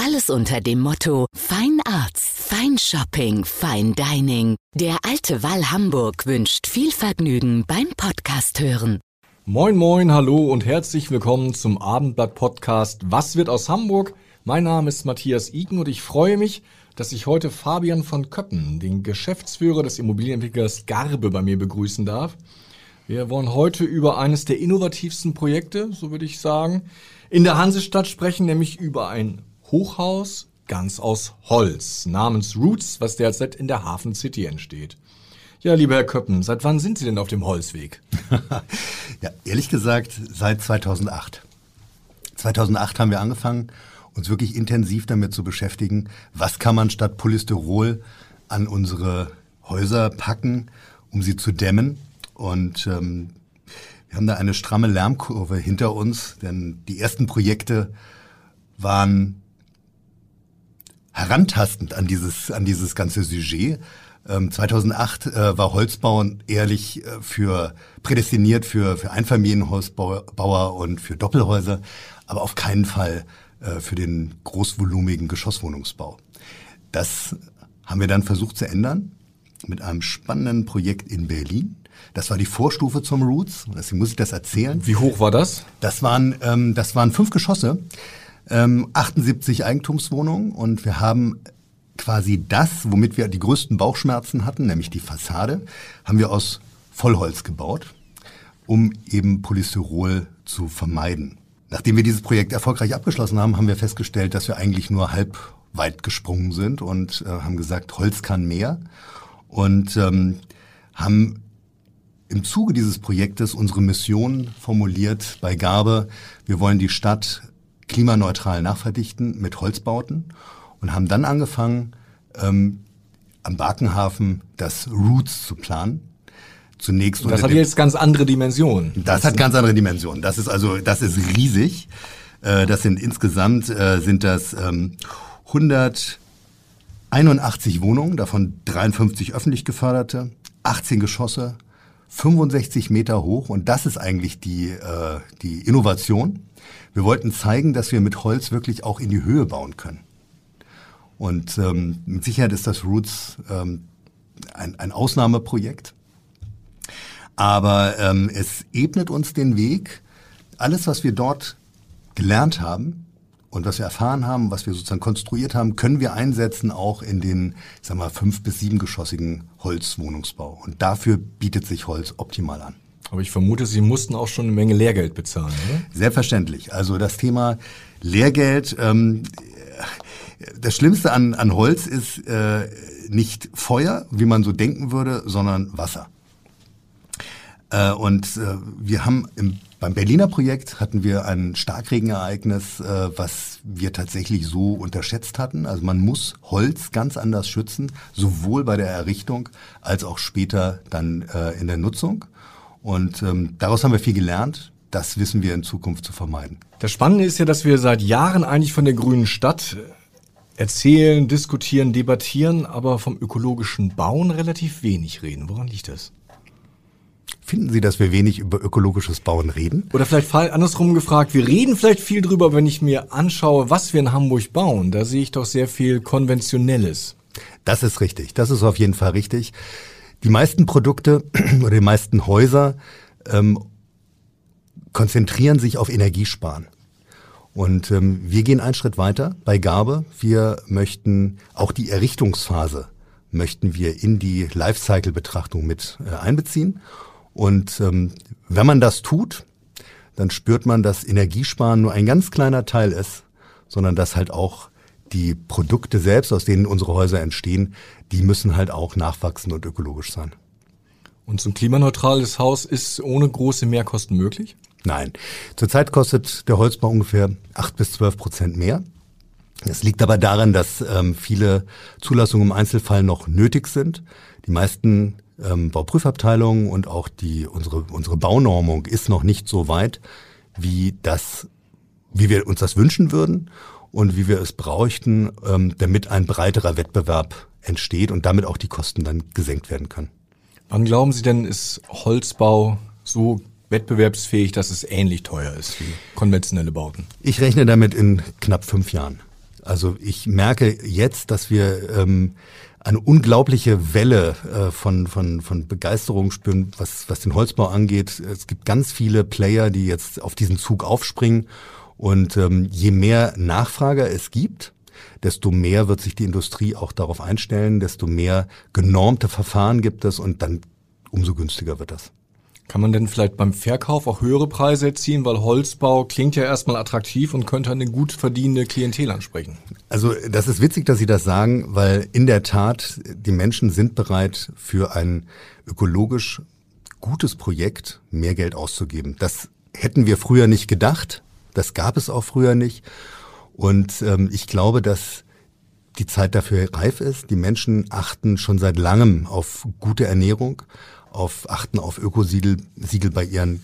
Alles unter dem Motto Fine Arts, Fine Dining. Der Alte Wall Hamburg wünscht viel Vergnügen beim Podcast hören. Moin, moin, hallo und herzlich willkommen zum Abendblatt-Podcast Was wird aus Hamburg? Mein Name ist Matthias Iken und ich freue mich, dass ich heute Fabian von Köppen, den Geschäftsführer des Immobilienentwicklers Garbe, bei mir begrüßen darf. Wir wollen heute über eines der innovativsten Projekte, so würde ich sagen, in der Hansestadt sprechen, nämlich über ein Hochhaus ganz aus Holz namens Roots, was derzeit in der Hafen City entsteht. Ja, lieber Herr Köppen, seit wann sind Sie denn auf dem Holzweg? ja, ehrlich gesagt, seit 2008. 2008 haben wir angefangen, uns wirklich intensiv damit zu beschäftigen, was kann man statt Polystyrol an unsere Häuser packen, um sie zu dämmen. Und ähm, wir haben da eine stramme Lärmkurve hinter uns, denn die ersten Projekte waren herantastend an dieses, an dieses ganze Sujet. Ähm, 2008 äh, war Holzbau ehrlich äh, für prädestiniert für, für Einfamilienhausbauer und für Doppelhäuser, aber auf keinen Fall äh, für den großvolumigen Geschosswohnungsbau. Das haben wir dann versucht zu ändern mit einem spannenden Projekt in Berlin. Das war die Vorstufe zum Roots, deswegen muss ich das erzählen. Wie hoch war das? Das waren, ähm, das waren fünf Geschosse ähm, 78 Eigentumswohnungen und wir haben quasi das, womit wir die größten Bauchschmerzen hatten, nämlich die Fassade, haben wir aus Vollholz gebaut, um eben Polystyrol zu vermeiden. Nachdem wir dieses Projekt erfolgreich abgeschlossen haben, haben wir festgestellt, dass wir eigentlich nur halb weit gesprungen sind und äh, haben gesagt, Holz kann mehr und ähm, haben im Zuge dieses Projektes unsere Mission formuliert bei Gabe. Wir wollen die Stadt klimaneutral nachverdichten mit Holzbauten und haben dann angefangen, ähm, am Barkenhafen das Roots zu planen. Zunächst das hat jetzt ganz andere Dimensionen. Das hat ganz andere Dimensionen. Das ist also, das ist riesig. Äh, das sind insgesamt äh, sind das ähm, 181 Wohnungen, davon 53 öffentlich geförderte, 18 Geschosse, 65 Meter hoch und das ist eigentlich die, äh, die Innovation. Wir wollten zeigen, dass wir mit Holz wirklich auch in die Höhe bauen können. Und ähm, mit Sicherheit ist das Roots ähm, ein, ein Ausnahmeprojekt. Aber ähm, es ebnet uns den Weg. Alles, was wir dort gelernt haben und was wir erfahren haben, was wir sozusagen konstruiert haben, können wir einsetzen auch in den, ich sag mal, fünf- bis siebengeschossigen Holzwohnungsbau. Und dafür bietet sich Holz optimal an. Aber ich vermute, Sie mussten auch schon eine Menge Lehrgeld bezahlen, oder? Selbstverständlich. Also das Thema Lehrgeld, ähm, das Schlimmste an, an Holz ist äh, nicht Feuer, wie man so denken würde, sondern Wasser. Äh, und äh, wir haben im, beim Berliner Projekt hatten wir ein Starkregenereignis, äh, was wir tatsächlich so unterschätzt hatten. Also man muss Holz ganz anders schützen, sowohl bei der Errichtung als auch später dann äh, in der Nutzung. Und ähm, daraus haben wir viel gelernt. Das wissen wir in Zukunft zu vermeiden. Das Spannende ist ja, dass wir seit Jahren eigentlich von der grünen Stadt erzählen, diskutieren, debattieren, aber vom ökologischen Bauen relativ wenig reden. Woran liegt das? Finden Sie, dass wir wenig über ökologisches Bauen reden? Oder vielleicht andersrum gefragt, wir reden vielleicht viel drüber, wenn ich mir anschaue, was wir in Hamburg bauen. Da sehe ich doch sehr viel Konventionelles. Das ist richtig. Das ist auf jeden Fall richtig. Die meisten Produkte oder die meisten Häuser ähm, konzentrieren sich auf Energiesparen. Und ähm, wir gehen einen Schritt weiter bei Gabe. Wir möchten auch die Errichtungsphase möchten wir in die Lifecycle-Betrachtung mit äh, einbeziehen. Und ähm, wenn man das tut, dann spürt man, dass Energiesparen nur ein ganz kleiner Teil ist, sondern dass halt auch die Produkte selbst, aus denen unsere Häuser entstehen, die müssen halt auch nachwachsen und ökologisch sein. Und so ein klimaneutrales Haus ist ohne große Mehrkosten möglich? Nein. Zurzeit kostet der Holzbau ungefähr acht bis zwölf Prozent mehr. Es liegt aber daran, dass ähm, viele Zulassungen im Einzelfall noch nötig sind. Die meisten ähm, Bauprüfabteilungen und auch die, unsere, unsere Baunormung ist noch nicht so weit, wie das, wie wir uns das wünschen würden und wie wir es bräuchten, ähm, damit ein breiterer Wettbewerb entsteht und damit auch die Kosten dann gesenkt werden können. Wann glauben Sie denn, ist Holzbau so wettbewerbsfähig, dass es ähnlich teuer ist wie konventionelle Bauten? Ich rechne damit in knapp fünf Jahren. Also ich merke jetzt, dass wir ähm, eine unglaubliche Welle äh, von, von, von Begeisterung spüren, was, was den Holzbau angeht. Es gibt ganz viele Player, die jetzt auf diesen Zug aufspringen. Und ähm, je mehr Nachfrage es gibt, desto mehr wird sich die Industrie auch darauf einstellen, desto mehr genormte Verfahren gibt es und dann umso günstiger wird das. Kann man denn vielleicht beim Verkauf auch höhere Preise erzielen, weil Holzbau klingt ja erstmal attraktiv und könnte eine gut verdienende Klientel ansprechen? Also das ist witzig, dass Sie das sagen, weil in der Tat die Menschen sind bereit für ein ökologisch gutes Projekt mehr Geld auszugeben. Das hätten wir früher nicht gedacht, das gab es auch früher nicht. Und ähm, ich glaube, dass die Zeit dafür reif ist. Die Menschen achten schon seit langem auf gute Ernährung auf achten auf Ökosiegel Siegel bei ihren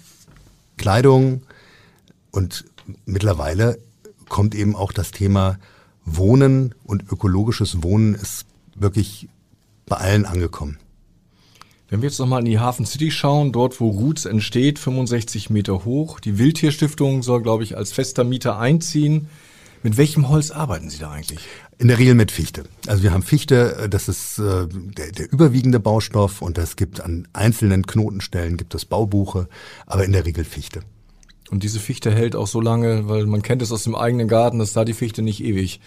Kleidungen und mittlerweile kommt eben auch das Thema Wohnen und ökologisches Wohnen ist wirklich bei allen angekommen. Wenn wir jetzt nochmal in die Hafen City schauen, dort wo Roots entsteht, 65 Meter hoch. Die Wildtierstiftung soll, glaube ich, als fester Mieter einziehen. Mit welchem Holz arbeiten Sie da eigentlich? In der Regel mit Fichte. Also wir haben Fichte, äh, das ist äh, der, der überwiegende Baustoff und es gibt an einzelnen Knotenstellen gibt es Baubuche, aber in der Regel Fichte. Und diese Fichte hält auch so lange, weil man kennt es aus dem eigenen Garten, dass da die Fichte nicht ewig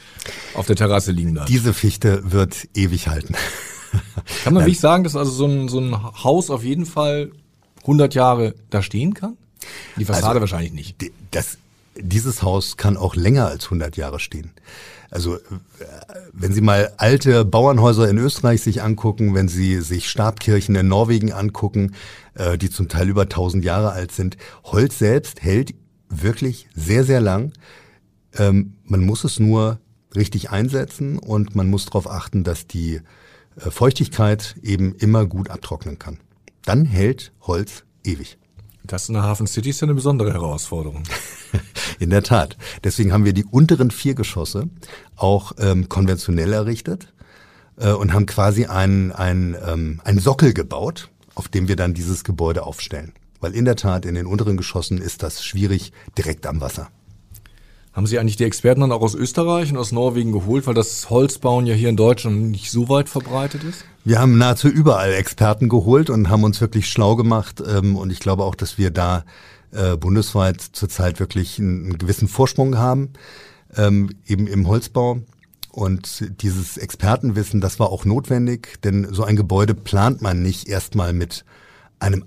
auf der Terrasse liegen bleibt. Diese Fichte wird ewig halten. Kann man wirklich sagen, dass also so ein, so ein Haus auf jeden Fall 100 Jahre da stehen kann? Die Fassade also, wahrscheinlich nicht. Das, dieses Haus kann auch länger als 100 Jahre stehen. Also äh, wenn Sie mal alte Bauernhäuser in Österreich sich angucken, wenn Sie sich Stabkirchen in Norwegen angucken, äh, die zum Teil über 1000 Jahre alt sind, Holz selbst hält wirklich sehr, sehr lang. Ähm, man muss es nur richtig einsetzen und man muss darauf achten, dass die Feuchtigkeit eben immer gut abtrocknen kann. Dann hält Holz ewig. Das in der Hafen City ist ja eine besondere Herausforderung. in der Tat. Deswegen haben wir die unteren vier Geschosse auch ähm, konventionell errichtet äh, und haben quasi einen, ähm, einen Sockel gebaut, auf dem wir dann dieses Gebäude aufstellen. Weil in der Tat in den unteren Geschossen ist das schwierig direkt am Wasser. Haben Sie eigentlich die Experten dann auch aus Österreich und aus Norwegen geholt, weil das Holzbauen ja hier in Deutschland nicht so weit verbreitet ist? Wir haben nahezu überall Experten geholt und haben uns wirklich schlau gemacht. Ähm, und ich glaube auch, dass wir da äh, bundesweit zurzeit wirklich einen, gewissen Vorsprung haben, ähm, eben im Holzbau. Und dieses Expertenwissen, das war auch notwendig, denn so ein Gebäude plant man nicht erstmal mit einem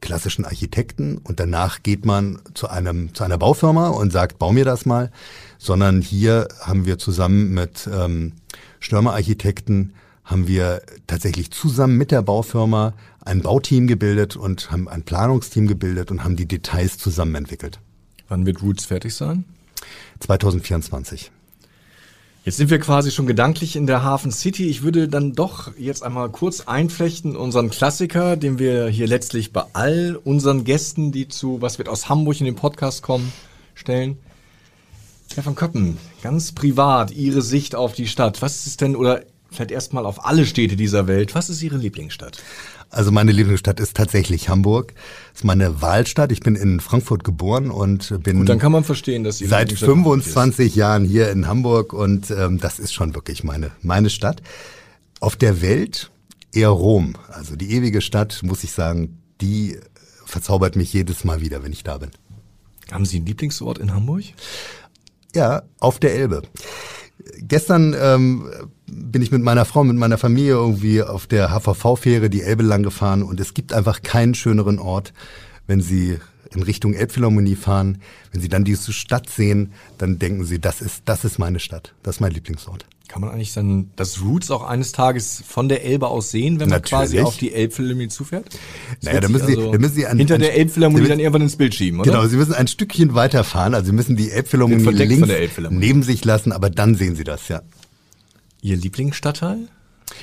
klassischen Architekten und danach geht man zu einem zu einer Baufirma und sagt, bau mir das mal, sondern hier haben wir zusammen mit ähm, Stürmer Architekten haben wir tatsächlich zusammen mit der Baufirma ein Bauteam gebildet und haben ein Planungsteam gebildet und haben die Details zusammen entwickelt. Wann wird Roots fertig sein? 2024. Jetzt sind wir quasi schon gedanklich in der Hafen City. Ich würde dann doch jetzt einmal kurz einflechten unseren Klassiker, den wir hier letztlich bei all unseren Gästen, die zu Was wird aus Hamburg in den Podcast kommen, stellen. Herr von Köppen, ganz privat, Ihre Sicht auf die Stadt. Was ist denn, oder vielleicht erstmal auf alle Städte dieser Welt, was ist Ihre Lieblingsstadt? Also meine Lieblingsstadt ist tatsächlich Hamburg. Das ist meine Wahlstadt. Ich bin in Frankfurt geboren und bin Gut, dann kann man verstehen, dass Sie seit 25 Jahren hier in Hamburg und ähm, das ist schon wirklich meine meine Stadt. Auf der Welt eher Rom, also die ewige Stadt, muss ich sagen, die verzaubert mich jedes Mal wieder, wenn ich da bin. Haben Sie ein Lieblingsort in Hamburg? Ja, auf der Elbe. Gestern ähm, bin ich mit meiner Frau, mit meiner Familie irgendwie auf der HVV-Fähre die Elbe lang gefahren und es gibt einfach keinen schöneren Ort, wenn Sie in Richtung Elbphilharmonie fahren. Wenn Sie dann diese Stadt sehen, dann denken Sie, das ist, das ist meine Stadt. Das ist mein Lieblingsort. Kann man eigentlich dann das Roots auch eines Tages von der Elbe aus sehen, wenn man Natürlich. quasi auf die Elbphilharmonie zufährt? Das Naja, da müssen Sie- da müssen Sie an- hinter an- der Elbphilharmonie Sie dann irgendwann ins Bild schieben, oder? Genau, Sie müssen ein Stückchen weiterfahren, also Sie müssen die Elbphilharmonie links neben sich lassen, aber dann sehen Sie das, ja. Ihr Lieblingsstadtteil?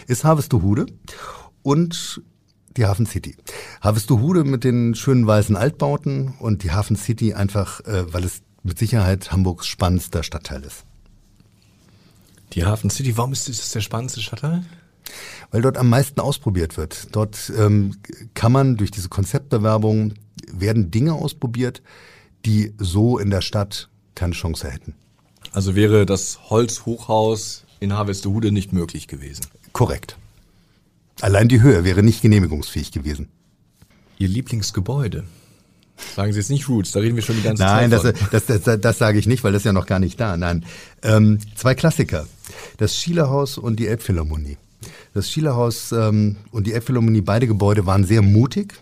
Ist Harvestehude und die Hafen City. Harvestehude mit den schönen weißen Altbauten und die Hafen City einfach, äh, weil es mit Sicherheit Hamburgs spannendster Stadtteil ist. Die Hafen City. Warum ist das der spannendste Stadtteil? Weil dort am meisten ausprobiert wird. Dort ähm, kann man durch diese Konzeptbewerbung werden Dinge ausprobiert, die so in der Stadt keine Chance hätten. Also wäre das Holzhochhaus in Harvestehude nicht möglich gewesen. Korrekt. Allein die Höhe wäre nicht genehmigungsfähig gewesen. Ihr Lieblingsgebäude? Sagen Sie jetzt nicht Roots, da reden wir schon die ganze Nein, Zeit von. das, das, das, das sage ich nicht, weil das ist ja noch gar nicht da. Nein, ähm, zwei Klassiker: Das Schielerhaus und die Elbphilharmonie. Das Schielerhaus ähm, und die Elbphilharmonie, beide Gebäude waren sehr mutig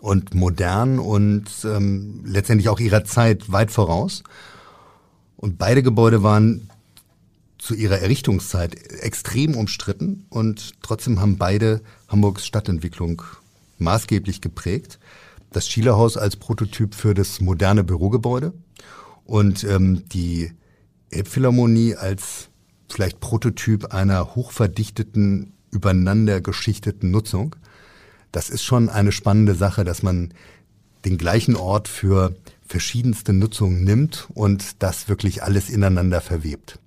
und modern und ähm, letztendlich auch ihrer Zeit weit voraus. Und beide Gebäude waren zu ihrer Errichtungszeit extrem umstritten und trotzdem haben beide Hamburgs Stadtentwicklung maßgeblich geprägt. Das Schielerhaus als Prototyp für das moderne Bürogebäude und ähm, die Elbphilharmonie als vielleicht Prototyp einer hochverdichteten, übereinander geschichteten Nutzung. Das ist schon eine spannende Sache, dass man den gleichen Ort für verschiedenste Nutzungen nimmt und das wirklich alles ineinander verwebt.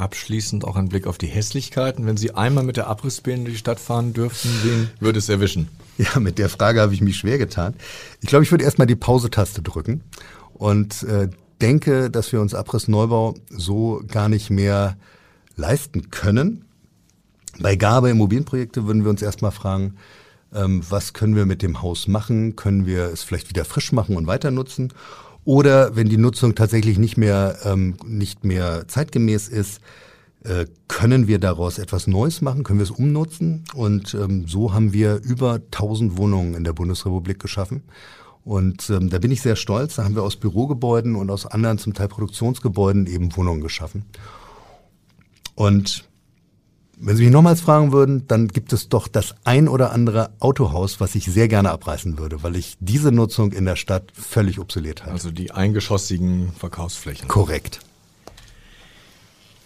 Abschließend auch ein Blick auf die Hässlichkeiten. Wenn Sie einmal mit der Abrissbirne durch die Stadt fahren dürften, wen würde es erwischen? Ja, mit der Frage habe ich mich schwer getan. Ich glaube, ich würde erstmal die Pause-Taste drücken und äh, denke, dass wir uns Abrissneubau so gar nicht mehr leisten können. Bei Gabe Immobilienprojekte würden wir uns erstmal fragen, ähm, was können wir mit dem Haus machen? Können wir es vielleicht wieder frisch machen und weiter nutzen? Oder wenn die Nutzung tatsächlich nicht mehr, ähm, nicht mehr zeitgemäß ist, äh, können wir daraus etwas Neues machen? Können wir es umnutzen? Und ähm, so haben wir über 1000 Wohnungen in der Bundesrepublik geschaffen. Und ähm, da bin ich sehr stolz. Da haben wir aus Bürogebäuden und aus anderen, zum Teil Produktionsgebäuden, eben Wohnungen geschaffen. Und wenn Sie mich nochmals fragen würden, dann gibt es doch das ein oder andere Autohaus, was ich sehr gerne abreißen würde, weil ich diese Nutzung in der Stadt völlig obsolet halte. Also die eingeschossigen Verkaufsflächen. Korrekt.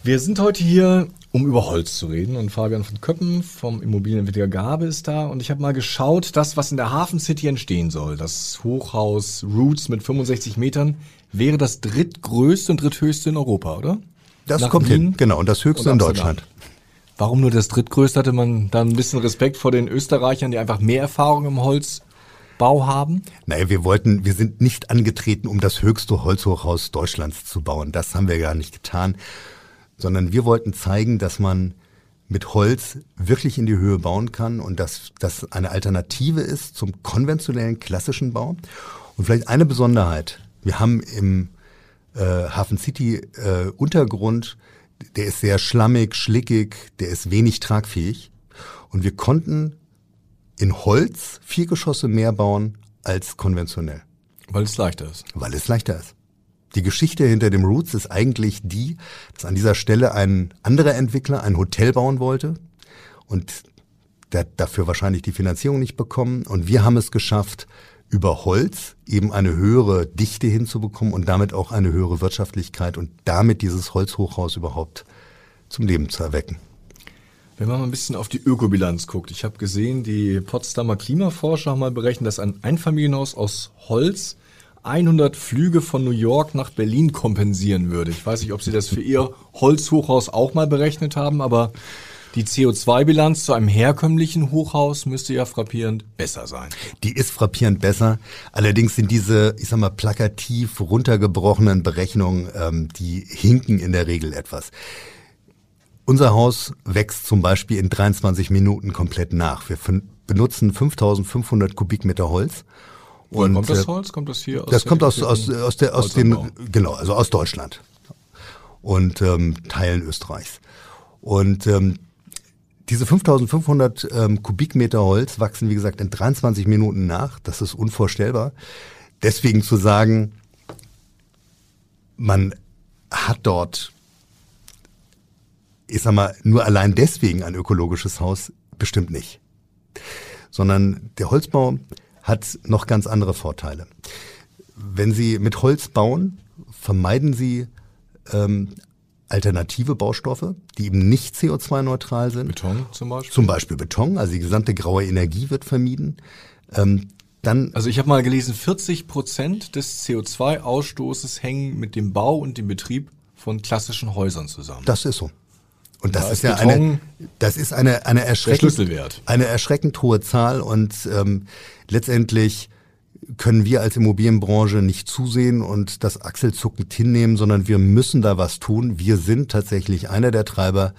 Wir sind heute hier, um über Holz zu reden und Fabian von Köppen vom Immobilienentwickler Gabe ist da und ich habe mal geschaut, das, was in der Hafen City entstehen soll, das Hochhaus Roots mit 65 Metern, wäre das drittgrößte und dritthöchste in Europa, oder? Das Nach kommt Wien hin, genau, und das höchste und in. Deutschland. Warum nur das drittgrößte? Hatte man da ein bisschen Respekt vor den Österreichern, die einfach mehr Erfahrung im Holzbau haben? Naja, wir wollten, wir sind nicht angetreten, um das höchste Holzhochhaus Deutschlands zu bauen. Das haben wir gar nicht getan. Sondern wir wollten zeigen, dass man mit Holz wirklich in die Höhe bauen kann und dass das eine Alternative ist zum konventionellen klassischen Bau. Und vielleicht eine Besonderheit. Wir haben im äh, Hafen City äh, Untergrund, der ist sehr schlammig, schlickig, der ist wenig tragfähig. Und wir konnten in Holz vier Geschosse mehr bauen als konventionell, Weil es leichter ist. weil es leichter ist. Die Geschichte hinter dem Roots ist eigentlich die, dass an dieser Stelle ein anderer Entwickler ein Hotel bauen wollte und der hat dafür wahrscheinlich die Finanzierung nicht bekommen. Und wir haben es geschafft, über Holz eben eine höhere Dichte hinzubekommen und damit auch eine höhere Wirtschaftlichkeit und damit dieses Holzhochhaus überhaupt zum Leben zu erwecken. Wenn man mal ein bisschen auf die Ökobilanz guckt, ich habe gesehen, die Potsdamer Klimaforscher haben mal berechnet, dass ein Einfamilienhaus aus Holz 100 Flüge von New York nach Berlin kompensieren würde. Ich weiß nicht, ob Sie das für Ihr Holzhochhaus auch mal berechnet haben, aber die CO2-Bilanz zu einem herkömmlichen Hochhaus müsste ja frappierend besser sein. Die ist frappierend besser. Allerdings sind diese, ich sag mal, plakativ runtergebrochenen Berechnungen, ähm, die hinken in der Regel etwas. Unser Haus wächst zum Beispiel in 23 Minuten komplett nach. Wir benutzen 5500 Kubikmeter Holz. Woher kommt das äh, Holz? Kommt das hier aus Das kommt aus, aus, aus, der, aus Holzanbau? genau, also aus Deutschland und ähm, Teilen Österreichs. Und ähm, diese 5500 ähm, Kubikmeter Holz wachsen, wie gesagt, in 23 Minuten nach. Das ist unvorstellbar. Deswegen zu sagen, man hat dort ich sag mal, nur allein deswegen ein ökologisches Haus bestimmt nicht. Sondern der Holzbau hat noch ganz andere Vorteile. Wenn Sie mit Holz bauen, vermeiden Sie ähm, alternative Baustoffe, die eben nicht CO2-neutral sind. Beton zum Beispiel? Zum Beispiel Beton, also die gesamte graue Energie wird vermieden. Ähm, dann also ich habe mal gelesen, 40 Prozent des CO2-Ausstoßes hängen mit dem Bau und dem Betrieb von klassischen Häusern zusammen. Das ist so. Und das Da ist ja Beton eine, das ist eine, eine erschreckend, eine erschreckend hohe Zahl und ähm, letztendlich können wir als Immobilienbranche nicht zusehen und das achselzuckend hinnehmen, sondern wir müssen da was tun. Wir sind tatsächlich einer der Treiber,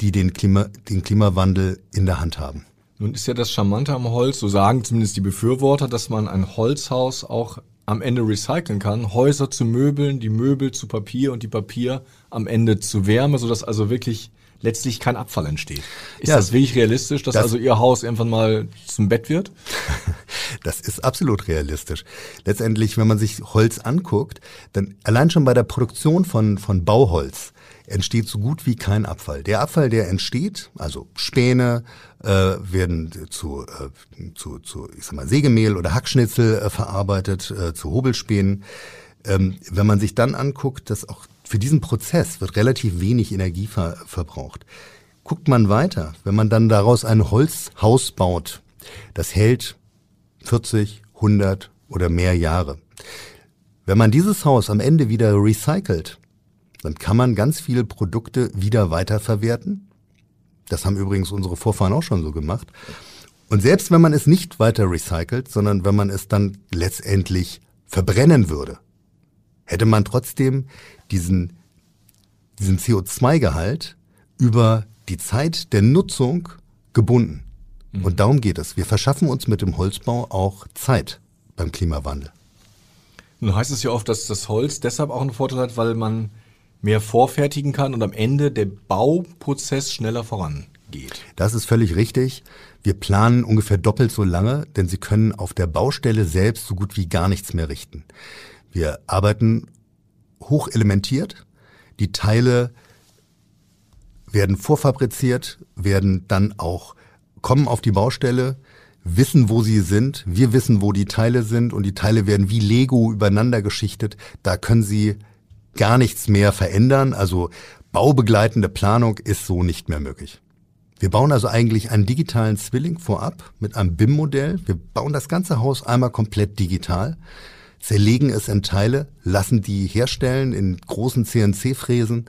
die den, Klima, den Klimawandel in der Hand haben. Nun ist ja das Charmante am Holz, so sagen zumindest die Befürworter, dass man ein Holzhaus auch am Ende recyceln kann. Häuser zu Möbeln, die Möbel zu Papier und die Papier am Ende zu Wärme, sodass also wirklich letztlich kein Abfall entsteht. Ist Ja, das wirklich realistisch, dass das- also Ihr Haus irgendwann mal zum Bett wird? Das ist absolut realistisch. Letztendlich, wenn man sich Holz anguckt, dann allein schon bei der Produktion von, von Bauholz entsteht so gut wie kein Abfall. Der Abfall, der entsteht, also Späne äh, werden zu, äh, zu, zu ich sag mal, Sägemehl oder Hackschnitzel äh, verarbeitet, äh, zu Hobelspänen. Ähm, wenn man sich dann anguckt, dass auch für diesen Prozess wird relativ wenig Energie ver verbraucht. Guckt man weiter, wenn man dann daraus ein Holzhaus baut, das hält 40, 100 oder mehr Jahre. Wenn man dieses Haus am Ende wieder recycelt, dann kann man ganz viele Produkte wieder weiterverwerten. Das haben übrigens unsere Vorfahren auch schon so gemacht. Und selbst wenn man es nicht weiter recycelt, sondern wenn man es dann letztendlich verbrennen würde, hätte man trotzdem diesen, diesen CO2-Gehalt über die Zeit der Nutzung gebunden. Und darum geht es. Wir verschaffen uns mit dem Holzbau auch Zeit beim Klimawandel. Nun heißt es ja oft, dass das Holz deshalb auch einen Vorteil hat, weil man mehr vorfertigen kann und am Ende der Bauprozess schneller vorangeht. Das ist völlig richtig. Wir planen ungefähr doppelt so lange, denn Sie können auf der Baustelle selbst so gut wie gar nichts mehr richten. Wir arbeiten hochelementiert. Die Teile werden vorfabriziert, werden dann auch kommen auf die Baustelle, wissen, wo sie sind. Wir wissen, wo die Teile sind und die Teile werden wie Lego übereinander geschichtet. Da können Sie gar nichts mehr verändern. Also baubegleitende Planung ist so nicht mehr möglich. Wir bauen also eigentlich einen digitalen Zwilling vorab mit einem BIM-Modell. Wir bauen das ganze Haus einmal komplett digital, zerlegen es in Teile, lassen die herstellen in großen CNC-Fräsen.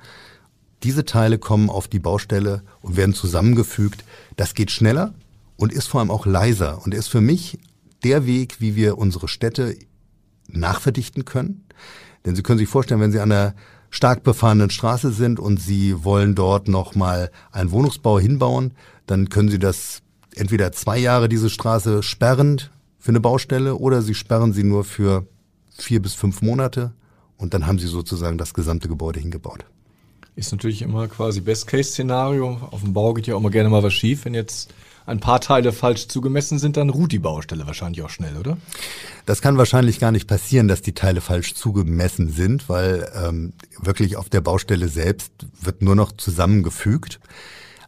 Diese Teile kommen auf die Baustelle und werden zusammengefügt. Das geht schneller und ist vor allem auch leiser und ist für mich der Weg, wie wir unsere Städte nachverdichten können. Denn Sie können sich vorstellen, wenn Sie an einer stark befahrenen Straße sind und Sie wollen dort nochmal einen Wohnungsbau hinbauen, dann können Sie das entweder zwei Jahre diese Straße sperren für eine Baustelle oder Sie sperren sie nur für vier bis fünf Monate und dann haben Sie sozusagen das gesamte Gebäude hingebaut. Ist natürlich immer quasi Best-Case-Szenario. Auf dem Bau geht ja auch mal gerne mal was schief. Wenn jetzt ein paar Teile falsch zugemessen sind, dann ruht die Baustelle wahrscheinlich auch schnell, oder? Das kann wahrscheinlich gar nicht passieren, dass die Teile falsch zugemessen sind, weil ähm, wirklich auf der Baustelle selbst wird nur noch zusammengefügt.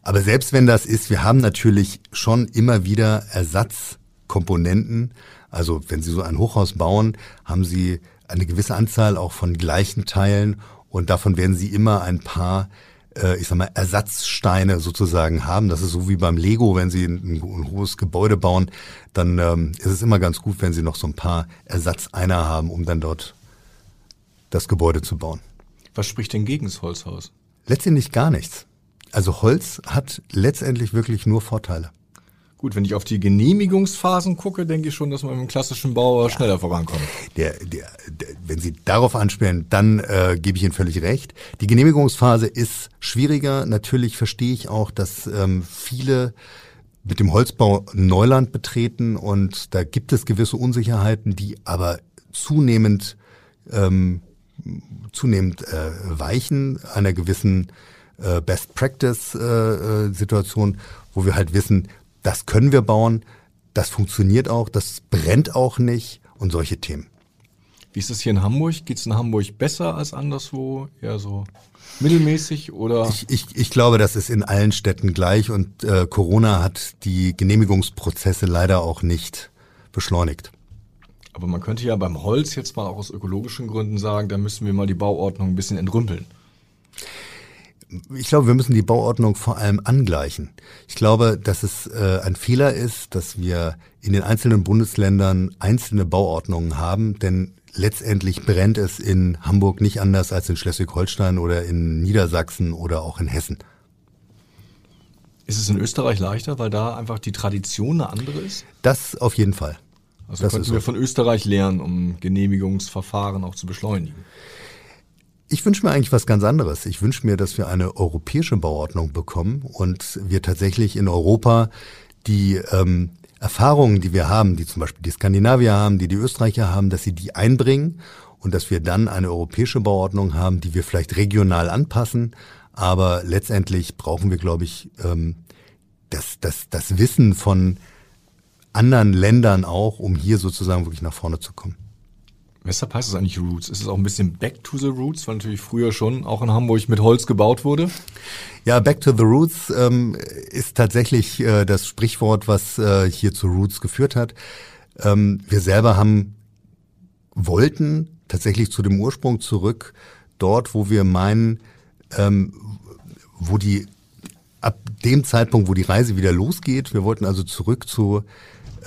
Aber selbst wenn das ist, wir haben natürlich schon immer wieder Ersatzkomponenten. Also wenn Sie so ein Hochhaus bauen, haben Sie eine gewisse Anzahl auch von gleichen Teilen und davon werden Sie immer ein paar äh, ich sag mal, Ersatzsteine sozusagen haben. Das ist so wie beim Lego, wenn Sie ein, ein hohes Gebäude bauen, dann ähm, ist es immer ganz gut, wenn Sie noch so ein paar Ersatzeiner haben, um dann dort das Gebäude zu bauen. Was spricht denn gegen das Holzhaus? Letztendlich gar nichts. Also Holz hat letztendlich wirklich nur Vorteile. Gut, wenn ich auf die Genehmigungsphasen gucke, denke ich schon, dass man dem klassischen Bau schneller vorankommt. Der, der, der, wenn Sie darauf anspielen, dann äh, gebe ich Ihnen völlig recht. Die Genehmigungsphase ist schwieriger. Natürlich verstehe ich auch, dass ähm, viele mit dem Holzbau Neuland betreten und da gibt es gewisse Unsicherheiten, die aber zunehmend ähm, zunehmend äh, weichen einer gewissen äh, Best Practice äh, äh, Situation, wo wir halt wissen, das können wir bauen, das funktioniert auch, das brennt auch nicht und solche Themen. Wie ist es hier in Hamburg? Geht es in Hamburg besser als anderswo? Eher so mittelmäßig oder? Ich, ich, ich glaube, das ist in allen Städten gleich und äh, Corona hat die Genehmigungsprozesse leider auch nicht beschleunigt. Aber man könnte ja beim Holz jetzt mal auch aus ökologischen Gründen sagen, da müssen wir mal die Bauordnung ein bisschen entrümpeln. Ich glaube, wir müssen die Bauordnung vor allem angleichen. Ich glaube, dass es äh, ein Fehler ist, dass wir in den einzelnen Bundesländern einzelne Bauordnungen haben, denn letztendlich brennt es in Hamburg nicht anders als in Schleswig-Holstein oder in Niedersachsen oder auch in Hessen. Ist es in Österreich leichter, weil da einfach die Tradition eine andere ist? Das auf jeden Fall. Also das könnten wir von Österreich lernen, um Genehmigungsverfahren auch zu beschleunigen. Ich wünsche mir eigentlich was ganz anderes. Ich wünsche mir, dass wir eine europäische Bauordnung bekommen und wir tatsächlich in Europa die ähm, Erfahrungen, die wir haben, die zum Beispiel die Skandinavier haben, die die Österreicher haben, dass sie die einbringen und dass wir dann eine europäische Bauordnung haben, die wir vielleicht regional anpassen. Aber letztendlich brauchen wir, glaube ich, ähm, das, das, das Wissen von anderen Ländern auch, um hier sozusagen wirklich nach vorne zu kommen. Weshalb heißt es eigentlich Roots? Ist es auch ein bisschen Back to the Roots, weil natürlich früher schon auch in Hamburg mit Holz gebaut wurde? Ja, Back to the Roots ähm, ist tatsächlich äh, das Sprichwort, was äh, hier zu Roots geführt hat. Ähm, wir selber haben wollten tatsächlich zu dem Ursprung zurück, dort, wo wir meinen, ähm, wo die ab dem Zeitpunkt, wo die Reise wieder losgeht, wir wollten also zurück zu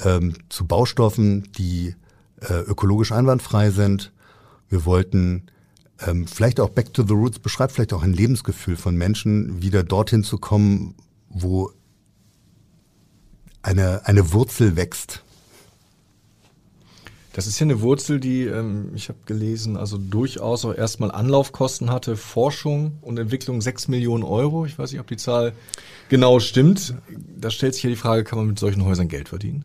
ähm, zu Baustoffen, die äh, ökologisch einwandfrei sind. Wir wollten ähm, vielleicht auch Back to the Roots beschreibt vielleicht auch ein Lebensgefühl von Menschen, wieder dorthin zu kommen, wo eine, eine Wurzel wächst. Das ist ja eine Wurzel, die, ähm, ich habe gelesen, also durchaus auch erstmal Anlaufkosten hatte, Forschung und Entwicklung sechs Millionen Euro. Ich weiß nicht, ob die Zahl genau stimmt. Da stellt sich ja die Frage, kann man mit solchen Häusern Geld verdienen?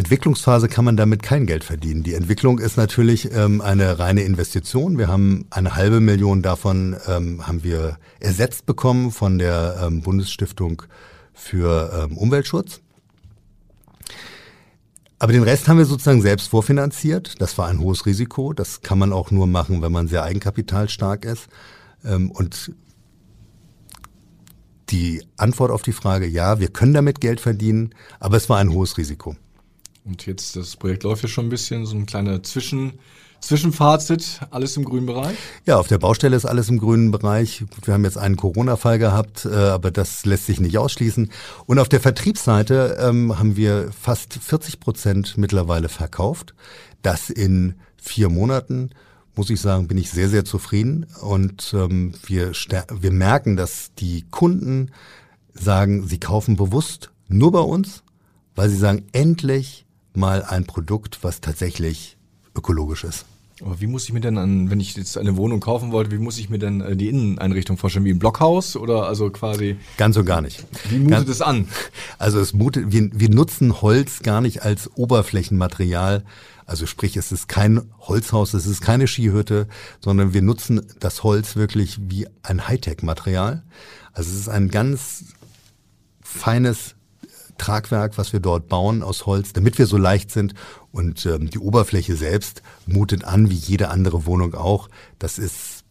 Entwicklungsphase kann man damit kein Geld verdienen. Die Entwicklung ist natürlich ähm, eine reine Investition. Wir haben eine halbe Million davon ähm, haben wir ersetzt bekommen von der ähm, Bundesstiftung für ähm, Umweltschutz. Aber den Rest haben wir sozusagen selbst vorfinanziert. Das war ein hohes Risiko. Das kann man auch nur machen, wenn man sehr eigenkapitalstark ist. Ähm, und die Antwort auf die Frage, ja, wir können damit Geld verdienen, aber es war ein hohes Risiko. Und jetzt, das Projekt läuft ja schon ein bisschen, so ein kleiner Zwischen, Zwischenfazit, alles im grünen Bereich? Ja, auf der Baustelle ist alles im grünen Bereich. Wir haben jetzt einen Corona-Fall gehabt, äh, aber das lässt sich nicht ausschließen. Und auf der Vertriebsseite ähm, haben wir fast 40 Prozent mittlerweile verkauft. Das in vier Monaten muss ich sagen, bin ich sehr, sehr zufrieden. Und ähm, wir, wir merken, dass die Kunden sagen, sie kaufen bewusst nur bei uns, weil sie sagen, endlich mal ein Produkt, was tatsächlich ökologisch ist. Aber wie muss ich mir denn an, wenn ich jetzt eine Wohnung kaufen wollte, wie muss ich mir denn äh, die Inneneinrichtung vorstellen? Wie ein Blockhaus oder also quasi? Ganz und gar nicht. Wie mutet es an? Also es mutet, wir, wir nutzen Holz gar nicht als Oberflächenmaterial, also sprich, es ist kein Holzhaus, es ist keine Skihütte, sondern wir nutzen das Holz wirklich wie ein Hightech-Material. Also es ist ein ganz feines Tragwerk, was wir dort bauen aus Holz, damit wir so leicht sind. Und ähm, die Oberfläche selbst mutet an, wie jede andere Wohnung auch. Das ist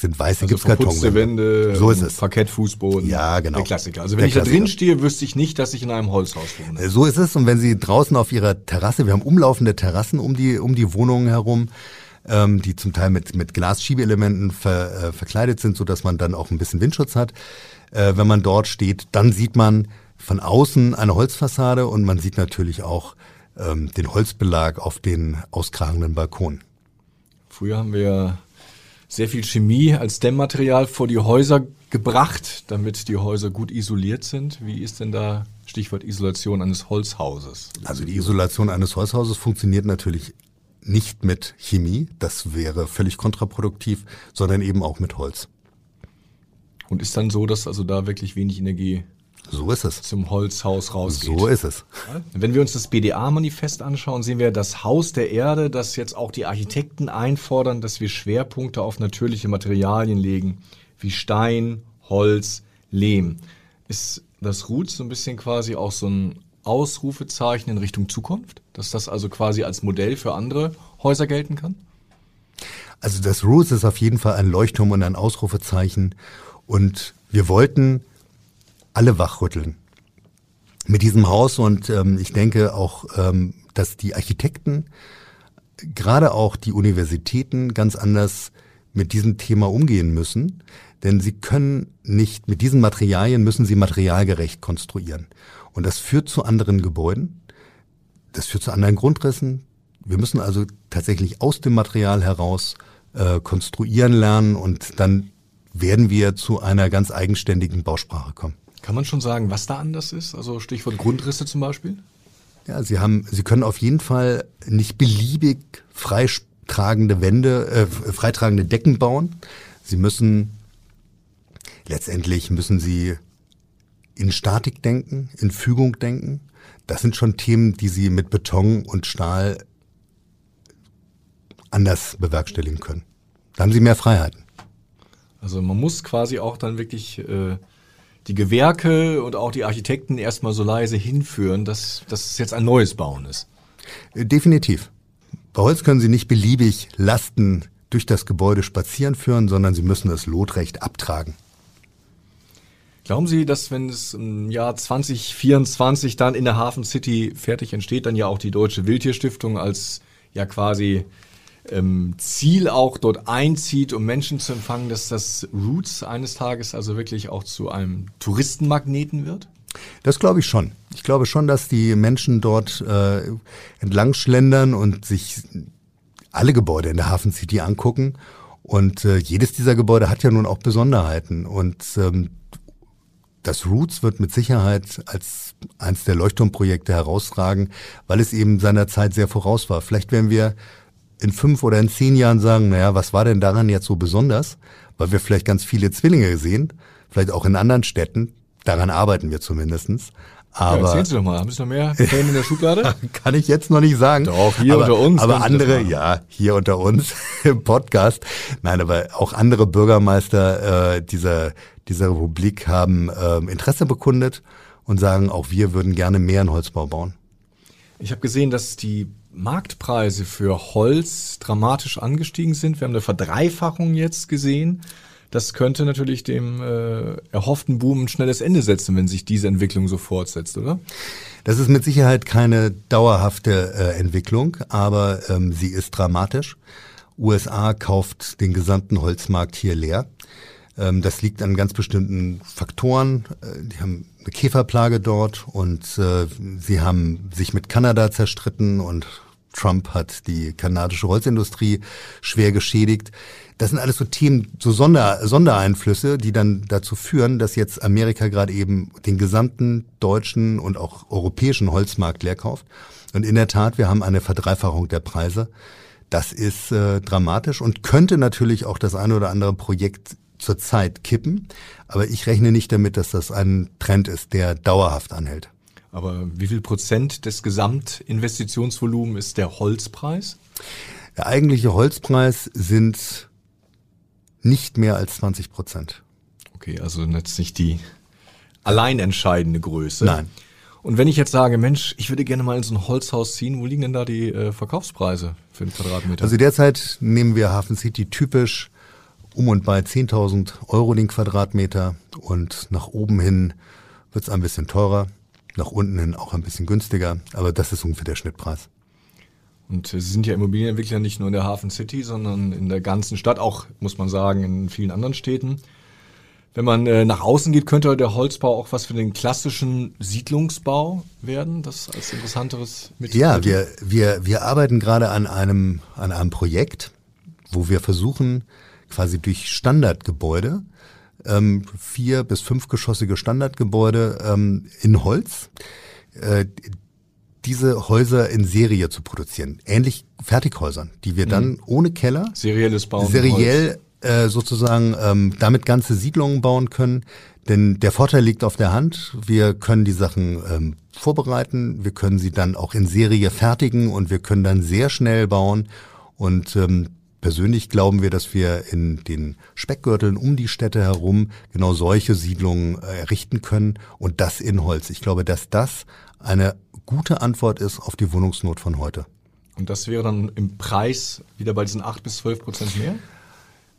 sind weiße also Gipskartonwände. Wände, so ist es. Parkettfußboden. Ja, genau. Der Klassiker. Also wenn Der ich Klassiker. da drin stehe, wüsste ich nicht, dass ich in einem Holzhaus wohne. Äh, so ist es. Und wenn Sie draußen auf Ihrer Terrasse, wir haben umlaufende Terrassen um die, um die Wohnungen herum, ähm, die zum Teil mit, mit Glasschiebeelementen ver, äh, verkleidet sind, so dass man dann auch ein bisschen Windschutz hat. Äh, wenn man dort steht, dann sieht man von außen eine Holzfassade und man sieht natürlich auch ähm, den Holzbelag auf den auskragenden Balkon. Früher haben wir sehr viel Chemie als Dämmmaterial vor die Häuser gebracht, damit die Häuser gut isoliert sind. Wie ist denn da Stichwort Isolation eines Holzhauses? Also die Isolation eines Holzhauses funktioniert natürlich nicht mit Chemie, das wäre völlig kontraproduktiv, sondern eben auch mit Holz. Und ist dann so, dass also da wirklich wenig Energie so ist es. Zum Holzhaus rausgeht. So ist es. Wenn wir uns das BDA-Manifest anschauen, sehen wir das Haus der Erde, das jetzt auch die Architekten einfordern, dass wir Schwerpunkte auf natürliche Materialien legen, wie Stein, Holz, Lehm. Ist das Roots so ein bisschen quasi auch so ein Ausrufezeichen in Richtung Zukunft? Dass das also quasi als Modell für andere Häuser gelten kann? Also das Roots ist auf jeden Fall ein Leuchtturm und ein Ausrufezeichen. Und wir wollten alle wachrütteln mit diesem Haus. Und ähm, ich denke auch, ähm, dass die Architekten, gerade auch die Universitäten ganz anders mit diesem Thema umgehen müssen. Denn sie können nicht, mit diesen Materialien müssen sie materialgerecht konstruieren. Und das führt zu anderen Gebäuden, das führt zu anderen Grundrissen. Wir müssen also tatsächlich aus dem Material heraus äh, konstruieren lernen und dann werden wir zu einer ganz eigenständigen Bausprache kommen. Kann man schon sagen, was da anders ist? Also Stichwort Grundrisse zum Beispiel? Ja, Sie haben, Sie können auf jeden Fall nicht beliebig freitragende Wände, äh, freitragende Decken bauen. Sie müssen letztendlich müssen Sie in Statik denken, in Fügung denken. Das sind schon Themen, die Sie mit Beton und Stahl anders bewerkstelligen können. Da haben Sie mehr Freiheiten. Also man muss quasi auch dann wirklich äh, die Gewerke und auch die Architekten erstmal so leise hinführen, dass, dass es jetzt ein neues Bauen ist. Äh, definitiv. Bei Holz können Sie nicht beliebig Lasten durch das Gebäude spazieren führen, sondern Sie müssen es lotrecht abtragen. Glauben Sie, dass wenn es im Jahr 2024 dann in der Hafen City fertig entsteht, dann ja auch die Deutsche Wildtierstiftung als ja quasi ähm, Ziel auch dort einzieht, um Menschen zu empfangen, dass das Roots eines Tages also wirklich auch zu einem Touristenmagneten wird? Das glaube ich schon. Ich glaube schon, dass die Menschen dort äh, entlang schlendern und sich alle Gebäude in der Hafen City angucken. Und äh, jedes dieser Gebäude hat ja nun auch Besonderheiten. Und ähm, das Roots wird mit Sicherheit als eines der Leuchtturmprojekte herausragen, weil es eben seiner Zeit sehr voraus war. Vielleicht werden wir in fünf oder in zehn Jahren sagen, naja, was war denn daran jetzt so besonders? Weil wir vielleicht ganz viele Zwillinge sehen, vielleicht auch in anderen Städten. Daran arbeiten wir zumindestens. Aber ja, erzählen Sie doch mal, haben Sie noch mehr Pläne in der Schublade? Kann ich jetzt noch nicht sagen. Doch, hier aber, unter uns. Aber andere, ja, hier unter uns im Podcast. Nein, aber auch andere Bürgermeister äh, dieser, dieser Republik haben äh, Interesse bekundet und sagen, auch wir würden gerne mehr in Holzbau bauen. Ich habe gesehen, dass die Marktpreise für Holz dramatisch angestiegen sind. Wir haben eine Verdreifachung jetzt gesehen. Das könnte natürlich dem äh, erhofften Boom ein schnelles Ende setzen, wenn sich diese Entwicklung so fortsetzt, oder? Das ist mit Sicherheit keine dauerhafte äh, Entwicklung, aber ähm, sie ist dramatisch. USA kauft den gesamten Holzmarkt hier leer. Ähm, das liegt an ganz bestimmten Faktoren. Äh, die haben eine Käferplage dort und äh, sie haben sich mit Kanada zerstritten und Trump hat die kanadische Holzindustrie schwer geschädigt. Das sind alles so Themen, so Sonder, Sondereinflüsse, die dann dazu führen, dass jetzt Amerika gerade eben den gesamten deutschen und auch europäischen Holzmarkt leer kauft. Und in der Tat, wir haben eine Verdreifachung der Preise. Das ist äh, dramatisch und könnte natürlich auch das eine oder andere Projekt zurzeit kippen. Aber ich rechne nicht damit, dass das ein Trend ist, der dauerhaft anhält. Aber wie viel Prozent des Gesamtinvestitionsvolumens ist der Holzpreis? Der eigentliche Holzpreis sind nicht mehr als 20 Prozent. Okay, also jetzt nicht die allein entscheidende Größe. Nein. Und wenn ich jetzt sage, Mensch, ich würde gerne mal in so ein Holzhaus ziehen, wo liegen denn da die äh, Verkaufspreise für den Quadratmeter? Also derzeit nehmen wir Hafen City typisch um und bei 10.000 Euro den Quadratmeter und nach oben hin wird es ein bisschen teurer, nach unten hin auch ein bisschen günstiger, aber das ist ungefähr der Schnittpreis. Und Sie sind ja Immobilienentwickler nicht nur in der Hafen City, sondern in der ganzen Stadt, auch muss man sagen, in vielen anderen Städten. Wenn man äh, nach außen geht, könnte der Holzbau auch was für den klassischen Siedlungsbau werden, das als interessanteres mit. Ja, wir, wir, wir arbeiten gerade an einem, an einem Projekt, wo wir versuchen, quasi durch Standardgebäude, ähm, vier bis fünfgeschossige Standardgebäude ähm, in Holz, äh, diese Häuser in Serie zu produzieren. Ähnlich Fertighäusern, die wir dann mhm. ohne Keller serielles Bauen seriell äh, sozusagen ähm, damit ganze Siedlungen bauen können. Denn der Vorteil liegt auf der Hand. Wir können die Sachen ähm, vorbereiten, wir können sie dann auch in Serie fertigen und wir können dann sehr schnell bauen. Und ähm, persönlich glauben wir, dass wir in den Speckgürteln um die Städte herum genau solche Siedlungen äh, errichten können und das in Holz. Ich glaube, dass das eine gute Antwort ist auf die Wohnungsnot von heute. Und das wäre dann im Preis wieder bei diesen 8 bis 12 Prozent mehr?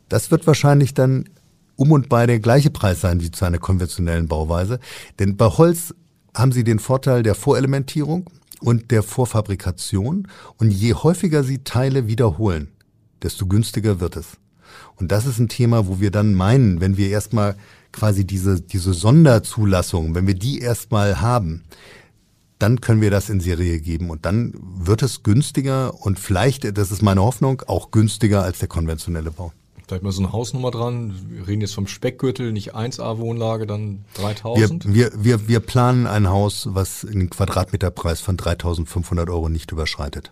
Das wird wahrscheinlich dann um und bei der gleiche Preis sein wie zu einer konventionellen Bauweise. Denn bei Holz haben Sie den Vorteil der Vorelementierung und der Vorfabrikation. Und je häufiger Sie Teile wiederholen, desto günstiger wird es. Und das ist ein Thema, wo wir dann meinen, wenn wir erstmal quasi diese, diese Sonderzulassung, wenn wir die erstmal haben, dann können wir das in Serie geben und dann wird es günstiger und vielleicht, das ist meine Hoffnung, auch günstiger als der konventionelle Bau. Vielleicht mal so eine Hausnummer dran. Wir reden jetzt vom Speckgürtel, nicht 1A-Wohnlage, dann 3000. Wir, wir, wir, wir planen ein Haus, was einen Quadratmeterpreis von 3500 Euro nicht überschreitet.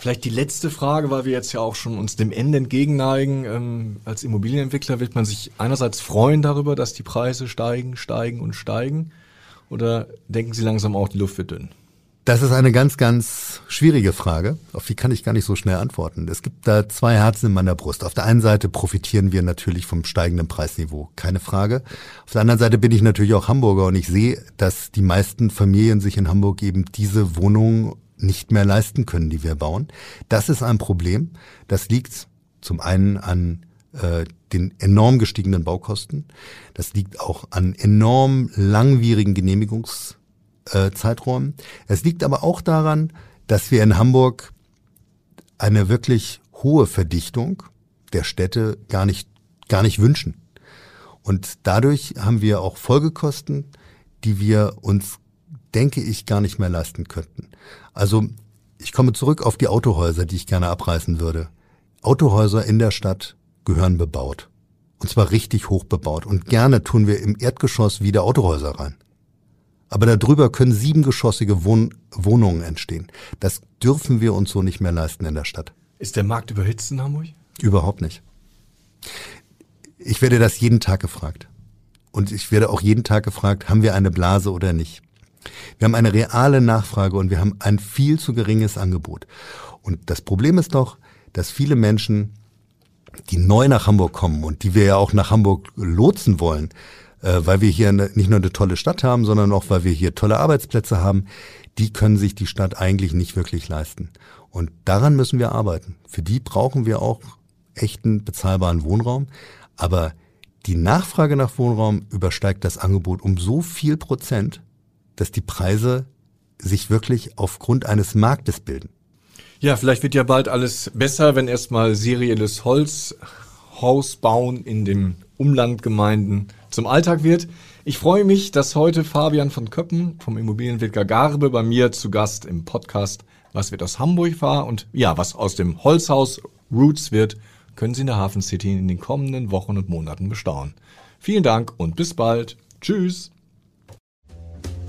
Vielleicht die letzte Frage, weil wir jetzt ja auch schon uns dem Ende entgegenneigen. Ähm, als Immobilienentwickler wird man sich einerseits freuen darüber, dass die Preise steigen, steigen und steigen. Oder denken Sie langsam auch, die Luft wird dünn? Das ist eine ganz, ganz schwierige Frage, auf die kann ich gar nicht so schnell antworten. Es gibt da zwei Herzen in meiner Brust. Auf der einen Seite profitieren wir natürlich vom steigenden Preisniveau, keine Frage. Auf der anderen Seite bin ich natürlich auch Hamburger und ich sehe, dass die meisten Familien sich in Hamburg eben diese Wohnungen nicht mehr leisten können, die wir bauen. Das ist ein Problem. Das liegt zum einen an äh, den enorm gestiegenen Baukosten. Das liegt auch an enorm langwierigen Genehmigungs äh. Es liegt aber auch daran, dass wir in Hamburg eine wirklich hohe Verdichtung der Städte gar nicht, gar nicht wünschen. Und dadurch haben wir auch Folgekosten, die wir uns, denke ich, gar nicht mehr leisten könnten. Also ich komme zurück auf die Autohäuser, die ich gerne abreißen würde. Autohäuser in der Stadt gehören bebaut. Und zwar richtig hoch bebaut. Und gerne tun wir im Erdgeschoss wieder Autohäuser rein. Aber darüber können siebengeschossige Wohn Wohnungen entstehen. Das dürfen wir uns so nicht mehr leisten in der Stadt. Ist der Markt überhitzt in Hamburg? Überhaupt nicht. Ich werde das jeden Tag gefragt. Und ich werde auch jeden Tag gefragt, haben wir eine Blase oder nicht? Wir haben eine reale Nachfrage und wir haben ein viel zu geringes Angebot. Und das Problem ist doch, dass viele Menschen, die neu nach Hamburg kommen und die wir ja auch nach Hamburg lotsen wollen, äh, weil wir hier nicht nur eine tolle Stadt haben, sondern auch, weil wir hier tolle Arbeitsplätze haben, die können sich die Stadt eigentlich nicht wirklich leisten. Und daran müssen wir arbeiten. Für die brauchen wir auch echten bezahlbaren Wohnraum. Aber die Nachfrage nach Wohnraum übersteigt das Angebot um so viel Prozent, dass die Preise sich wirklich aufgrund eines Marktes bilden. Ja, vielleicht wird ja bald alles besser, wenn erstmal serielles Holzhaus bauen in den Umlandgemeinden zum Alltag wird. Ich freue mich, dass heute Fabian von Köppen vom Immobilienwirker Garbe bei mir zu Gast im Podcast Was wird aus Hamburg war und ja, was aus dem Holzhaus Roots wird, können Sie in der Hafen City in den kommenden Wochen und Monaten bestaunen. Vielen Dank und bis bald. Tschüss.